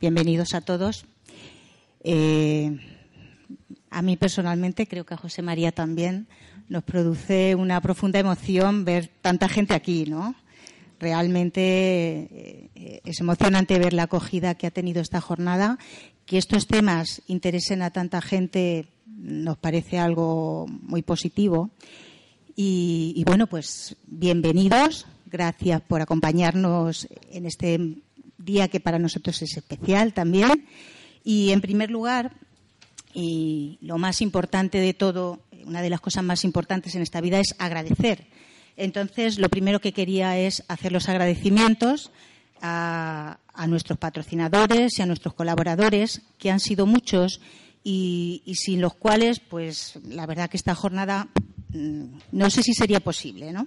Bienvenidos a todos. Eh, a mí personalmente, creo que a José María también, nos produce una profunda emoción ver tanta gente aquí, ¿no? Realmente eh, es emocionante ver la acogida que ha tenido esta jornada. Que estos temas interesen a tanta gente nos parece algo muy positivo. Y, y bueno, pues bienvenidos. Gracias por acompañarnos en este día que para nosotros es especial también. Y en primer lugar, y lo más importante de todo, una de las cosas más importantes en esta vida es agradecer. Entonces, lo primero que quería es hacer los agradecimientos a, a nuestros patrocinadores y a nuestros colaboradores, que han sido muchos y, sin los cuales, pues la verdad que esta jornada mm, no sé si sería posible, ¿no?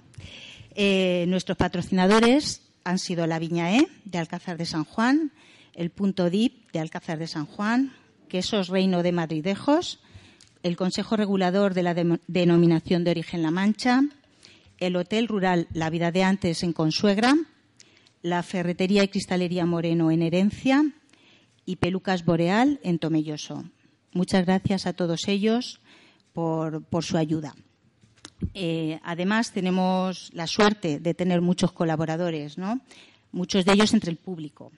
Eh, nuestros patrocinadores han sido la Viña E de Alcázar de San Juan, el Punto DIP de Alcázar de San Juan, Quesos Reino de Madridejos, el Consejo Regulador de la de Denominación de Origen La Mancha, el Hotel Rural La Vida de Antes en Consuegra, la Ferretería y Cristalería Moreno en Herencia y Pelucas Boreal en Tomelloso. Muchas gracias a todos ellos por su ayuda. Eh, además, tenemos la suerte de tener muchos colaboradores, ¿no? muchos de ellos entre el público.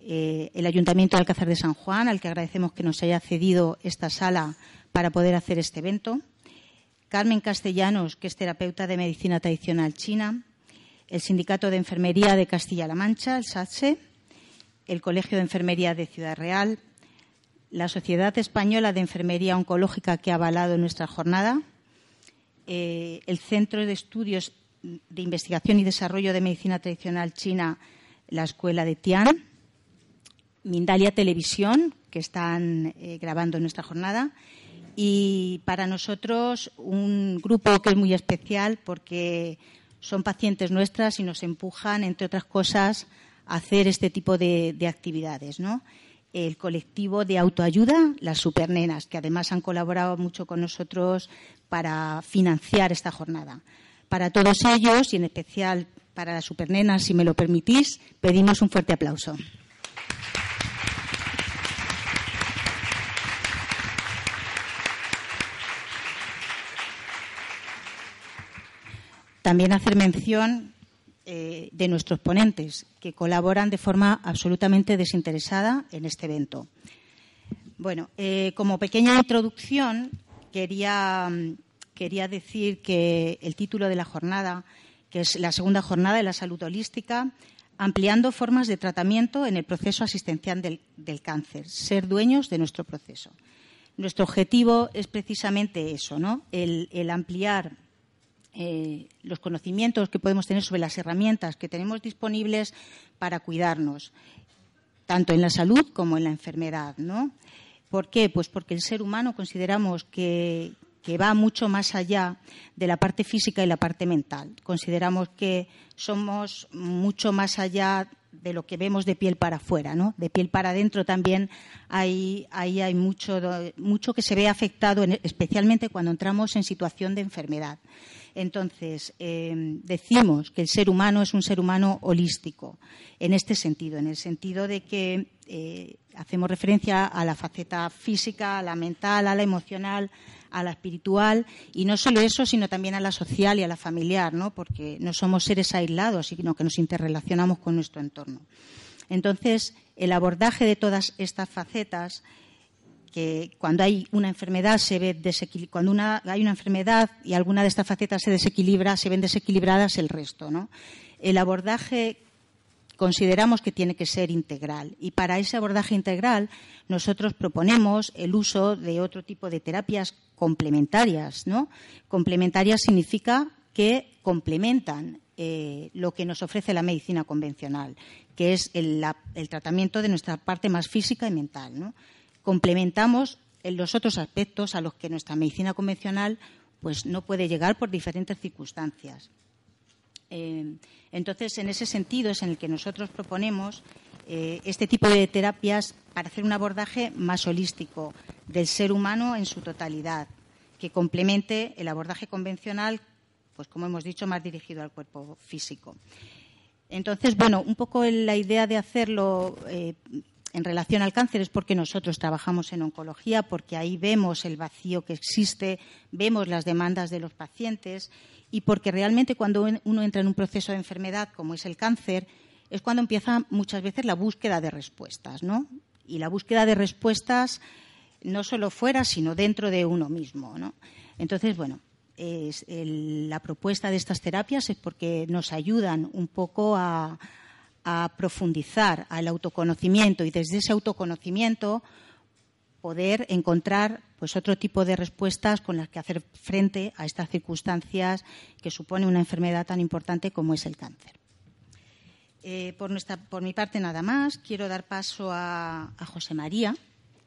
Eh, el Ayuntamiento de Alcázar de San Juan, al que agradecemos que nos haya cedido esta sala para poder hacer este evento. Carmen Castellanos, que es terapeuta de medicina tradicional china. El Sindicato de Enfermería de Castilla-La Mancha, el SATSE. El Colegio de Enfermería de Ciudad Real. La Sociedad Española de Enfermería Oncológica, que ha avalado nuestra jornada. Eh, el Centro de Estudios de Investigación y Desarrollo de Medicina Tradicional China, la Escuela de Tian, Mindalia Televisión, que están eh, grabando nuestra jornada, y para nosotros un grupo que es muy especial porque son pacientes nuestras y nos empujan, entre otras cosas, a hacer este tipo de, de actividades, ¿no? El colectivo de autoayuda, las supernenas, que además han colaborado mucho con nosotros para financiar esta jornada. Para todos ellos y en especial para las supernenas, si me lo permitís, pedimos un fuerte aplauso. También hacer mención eh, de nuestros ponentes, que colaboran de forma absolutamente desinteresada en este evento. Bueno, eh, como pequeña introducción, quería, quería decir que el título de la jornada, que es la segunda jornada de la salud holística, ampliando formas de tratamiento en el proceso asistencial del, del cáncer, ser dueños de nuestro proceso. Nuestro objetivo es precisamente eso, ¿no? el ampliar eh, los conocimientos que podemos tener sobre las herramientas que tenemos disponibles para cuidarnos, tanto en la salud como en la enfermedad. ¿no? ¿Por qué? Pues porque el ser humano consideramos que, va mucho más allá de la parte física y la parte mental. Consideramos que somos mucho más allá de lo que vemos de piel para afuera, ¿no? De piel para adentro también hay, hay mucho, mucho que se ve afectado, en, especialmente cuando entramos en situación de enfermedad. Entonces, eh, decimos que el ser humano es un ser humano holístico, en este sentido, en el sentido de que eh, hacemos referencia a la faceta física, a la mental, a la emocional, a la espiritual, y no solo eso, sino también a la social y a la familiar, ¿no? porque no somos seres aislados, sino que nos interrelacionamos con nuestro entorno. Entonces, el abordaje de todas estas facetas que cuando hay una enfermedad se ve cuando hay una enfermedad y alguna de estas facetas se desequilibra, se ven desequilibradas el resto, ¿no? El abordaje consideramos que tiene que ser integral y para ese abordaje integral nosotros proponemos el uso de otro tipo de terapias complementarias, ¿no? Complementarias significa que complementan eh, lo que nos ofrece la medicina convencional, que es el, tratamiento de nuestra parte más física y mental. ¿no? Complementamos en los otros aspectos a los que nuestra medicina convencional pues, no puede llegar por diferentes circunstancias. Eh, entonces, en ese sentido es en el que nosotros proponemos eh, este tipo de terapias para hacer un abordaje más holístico del ser humano en su totalidad, que complemente el abordaje convencional pues como hemos dicho, más dirigido al cuerpo físico. Entonces, bueno, un poco la idea de hacerlo eh, en relación al cáncer es porque nosotros trabajamos en oncología, porque ahí vemos el vacío que existe, vemos las demandas de los pacientes y porque realmente cuando uno entra en un proceso de enfermedad como es el cáncer, es cuando empieza muchas veces la búsqueda de respuestas, ¿no? Y la búsqueda de respuestas no solo fuera, sino dentro de uno mismo, ¿no? Entonces, bueno, la propuesta de estas terapias es porque nos ayudan un poco a, profundizar al autoconocimiento y desde ese autoconocimiento poder encontrar pues otro tipo de respuestas con las que hacer frente a estas circunstancias que supone una enfermedad tan importante como es el cáncer. Eh, por, por mi parte nada más. Quiero dar paso a, a José María,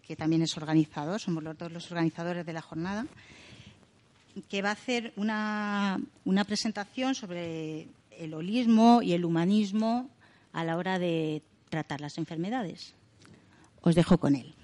que también es organizador, somos los dos los organizadores de la jornada que va a hacer una, presentación sobre el holismo y el humanismo a la hora de tratar las enfermedades. Os dejo con él.